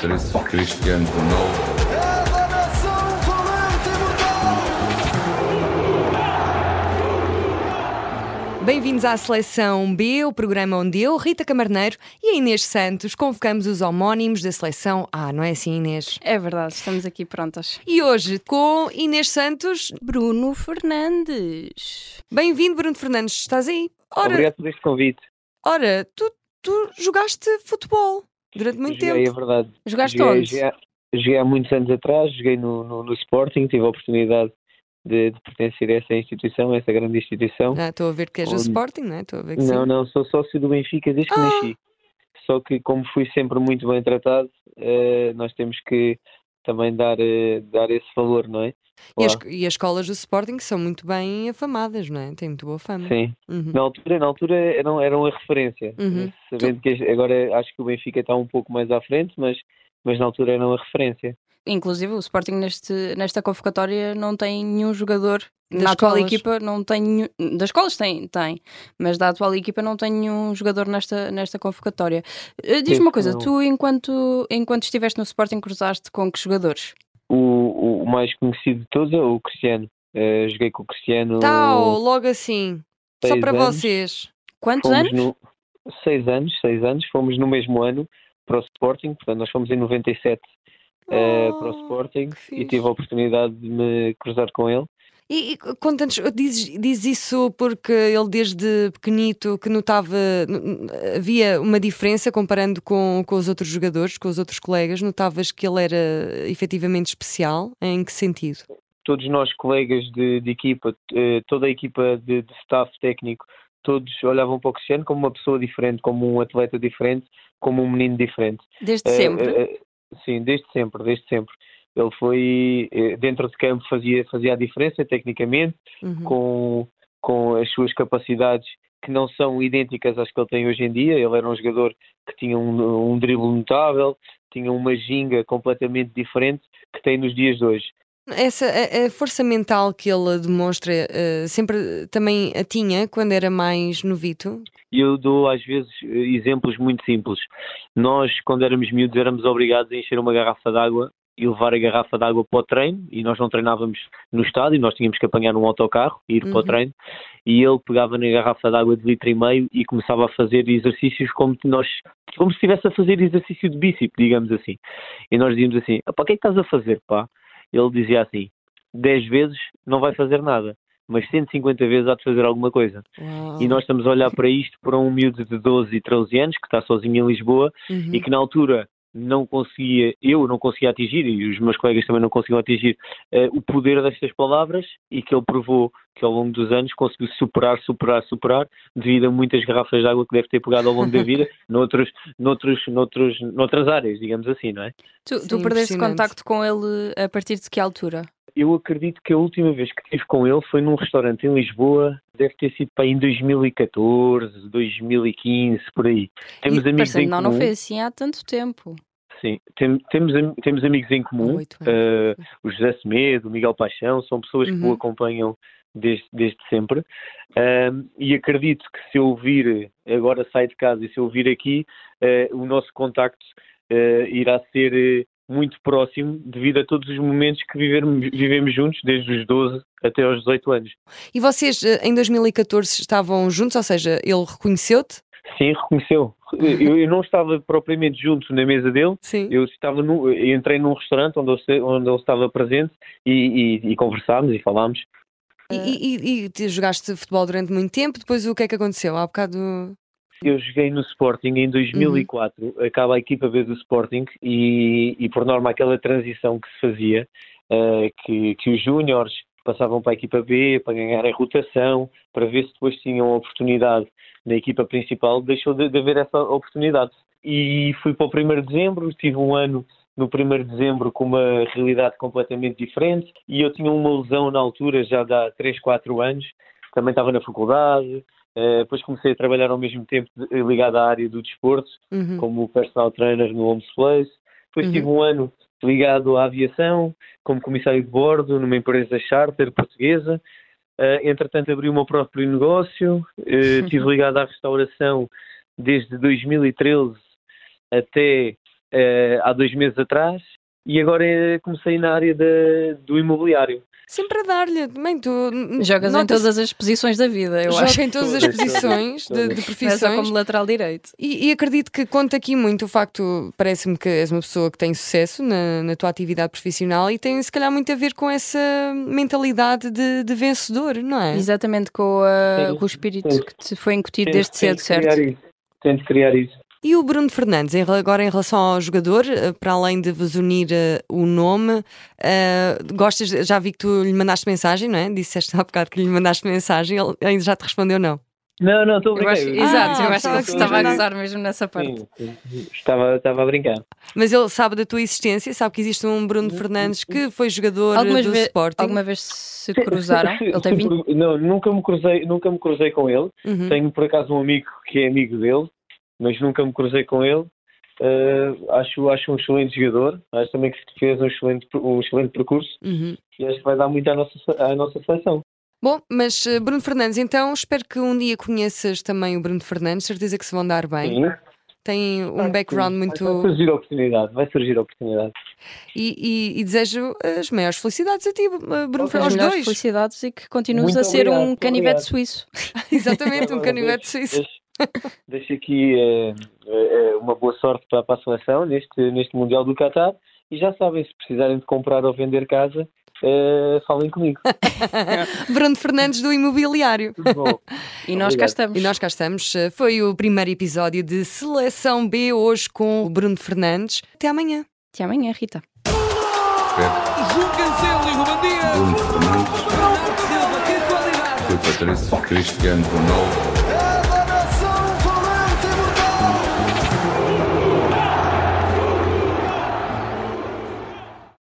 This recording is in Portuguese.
Patrício Cristiano Ronaldo. Bem-vindos à Seleção B, o programa onde eu, Rita Camarneiro e a Inês Santos convocamos os homónimos da Seleção A, não é assim, Inês? É verdade, estamos aqui prontas. E hoje com Inês Santos, Bruno Fernandes. Bem-vindo, Bruno Fernandes, estás aí? Ora, Obrigado por este convite. Ora, tu, tu jogaste futebol durante muito joguei, tempo. é verdade. Jogaste joguei, onde? Joguei, joguei há muitos anos atrás, joguei no, no, no Sporting, tive a oportunidade de, de, pertencer a essa instituição, a essa grande instituição. Ah, estou a ver que és onde... do Sporting, não é? Estou a ver que não, sim. não, sou sócio do Benfica desde que ah! nasci. Só que como fui sempre muito bem tratado, uh, nós temos que também dar, uh, dar esse valor, não é? E as, e as, escolas do Sporting são muito bem afamadas, não é? Têm muito boa fama. Sim. Uhum. Na altura, na altura eram, eram a referência. Uhum. Sabendo tu... que agora acho que o Benfica está um pouco mais à frente, mas, mas na altura eram a referência. Inclusive o Sporting neste, nesta convocatória não tem nenhum jogador Das na atual escolas. equipa não tem nenhum, das escolas tem, tem, mas da atual equipa não tem nenhum jogador nesta, nesta convocatória. Uh, Diz-me uma coisa, não. tu enquanto, enquanto estiveste no Sporting cruzaste com que jogadores? O, o mais conhecido de todos é o Cristiano. Uh, joguei com o Cristiano. Tal, logo assim. Só para anos. vocês. Quantos Fomos anos? no, seis anos, seis anos. Fomos no mesmo ano para o Sporting, portanto nós fomos em 97 uh, para o Oh, Sporting e tive a oportunidade de me cruzar com ele. E, e conta-nos, diz, diz isso porque ele desde pequenito que notava, havia uma diferença comparando com, com os outros jogadores, com os outros colegas, notavas que ele era efetivamente especial? Em que sentido? Todos nós, colegas de, de equipa, eh, toda a equipa de, de staff técnico, todos olhavam para o Cristiano como uma pessoa diferente, como um atleta diferente, como um menino diferente. Desde Eh, sempre? Sim, desde sempre, desde sempre. Ele foi, eh, dentro de campo, fazia, fazia a diferença tecnicamente, Uhum. com, com as suas capacidades que não são idênticas às que ele tem hoje em dia. Ele era um jogador que tinha um, um drible notável, tinha uma ginga completamente diferente que tem nos dias de hoje. Essa a, a força mental que ele demonstra eh, sempre também a tinha quando era mais novito? E eu dou às vezes exemplos muito simples. Nós, quando éramos miúdos, éramos obrigados a encher uma garrafa d'água e levar a garrafa d'água para o treino e nós não treinávamos no estádio, nós tínhamos que apanhar um autocarro e ir para o Uhum. treino e ele pegava na garrafa d'água de litro e meio e começava a fazer exercícios como nós como se estivesse a fazer exercício de bíceps, digamos assim. E nós dizíamos assim, pá, o que é que estás a fazer, pá? Ele dizia assim, 10 vezes não vai fazer nada, mas 150 vezes há de fazer alguma coisa. Uau. E nós estamos a olhar para isto para um miúdo de 12 e 13 anos que está sozinho em Lisboa Uhum. e que na altura não conseguia, eu não conseguia atingir e os meus colegas também não conseguiam atingir eh, o poder destas palavras e que ele provou que ao longo dos anos conseguiu superar, superar, superar devido a muitas garrafas de água que deve ter pegado ao longo da vida noutros, noutros, noutros, noutras áreas, digamos assim, não é? Tu, Sim, tu perdeste impressionante. contacto com ele a partir de que altura? Eu acredito que a última vez que estive com ele foi num restaurante em Lisboa, deve ter sido para em 2014, 2015, por aí. Temos E, amigos em não, comum. não foi assim há tanto tempo. Sim, tem- temos, temos amigos em comum. Eh, o José Semedo, o Miguel Paixão, são pessoas que Uhum. o acompanham desde, desde sempre. Ahm, e acredito que se eu vir, agora saio de casa e se eu vir aqui, eh, o nosso contacto eh, irá ser muito próximo devido a todos os momentos que vivermos- vivemos juntos, desde os 12 até aos 18 anos. E vocês eh, em 2014 estavam juntos, ou seja, ele reconheceu-te? Sim, reconheceu. Eu, eu não estava propriamente junto na mesa dele, Sim. Eu estava no, eu entrei num restaurante onde ele, onde ele estava presente e, e, e conversámos e falámos. E, e- e- te jogaste futebol durante muito tempo, depois o que é que aconteceu? Há bocado. Eu joguei no Sporting em 2004, acaba a equipa B do Sporting e, e por norma aquela transição que se fazia, eh, que, que os júniores passavam para a equipa B para ganhar a rotação, para ver se depois tinham a oportunidade na equipa principal, deixou de, de haver essa oportunidade. E fui para o 1 de dezembro, tive um ano no 1 de dezembro com uma realidade completamente diferente e eu tinha uma lesão na altura, já de há 3, 4 anos, também estava na faculdade, eh, depois comecei a trabalhar ao mesmo tempo de- ligado à área do desporto, Uhum. como personal trainer no Homes Place. Depois Uhum. tive um ano ligado à aviação, como comissário de bordo numa empresa charter portuguesa. Eh, entretanto, abri o meu próprio negócio. Eh, estive ligado à restauração desde 2013 até eh, há dois meses atrás e agora eh, comecei na área da- do imobiliário. Sempre a dar-lhe. Também tu. Jogas em todas as posições da vida, eu acho. Joga em todas as posições de, de é só como lateral direito. E, e acredito que conta aqui muito o facto, parece-me que és uma pessoa que tem sucesso na, na tua atividade profissional e tem se calhar muito a ver com essa mentalidade de, de vencedor, não é? Exatamente com, a- com o espírito que te foi incutido Tento- desde cedo, criar certo? isso. Tento criar isso. E o Bruno Fernandes, agora em relação ao jogador, eh, para além de vos unir eh, o nome, eh, gostas, já vi que tu lhe mandaste mensagem, não é? Disseste há bocado que lhe mandaste mensagem, ele ainda já te respondeu não. Não, não, estou a Eu brincar. acho, Eu- exato, eu Ah, acho que estava ele estava a gozar mesmo nessa parte. Sim, sim. estava, estava a brincar. Mas ele sabe da tua existência, sabe que existe um Bruno Fernandes que foi jogador Algumas do ve- Sporting. Alguma vez se cruzaram? Ele tem 20. Não, nunca me cruzei, nunca me cruzei com ele. Uhum. Tenho por acaso um amigo que é amigo dele, mas nunca me cruzei com ele. Uh, acho, acho um excelente jogador. Acho também que fez um excelente, um excelente percurso Uhum. e acho que vai dar muito à nossa, à nossa seleção. Bom, mas eh, Bruno Fernandes, então espero que um dia conheças também o Bruno Fernandes, certeza que se vão dar bem. Sim. Tem um background muito. Vai surgir a oportunidade, vai surgir a oportunidade. E, e- e desejo as maiores felicidades a ti, eh, Bruno Fernandes, aos dois. felicidades e que continues Muito a ser obrigado, um canivete obrigado. suíço. Exatamente, um canivete suíço. Deixo, aqui eh, eh, uma boa sorte para, para a seleção neste, neste Mundial do Qatar e já sabem, se precisarem de comprar ou vender casa, eh, falem comigo. Bruno Fernandes do Imobiliário. Tudo bom. E nós cá estamos. E nós cá estamos. Eh, Foi o primeiro episódio de Seleção B, hoje com o Bruno Fernandes. Até amanhã. Até amanhã, Rita. Pepe, João Cancelo e Ruben Dias. Bruno Fernandes, Patrício, Cristiano Ronaldo,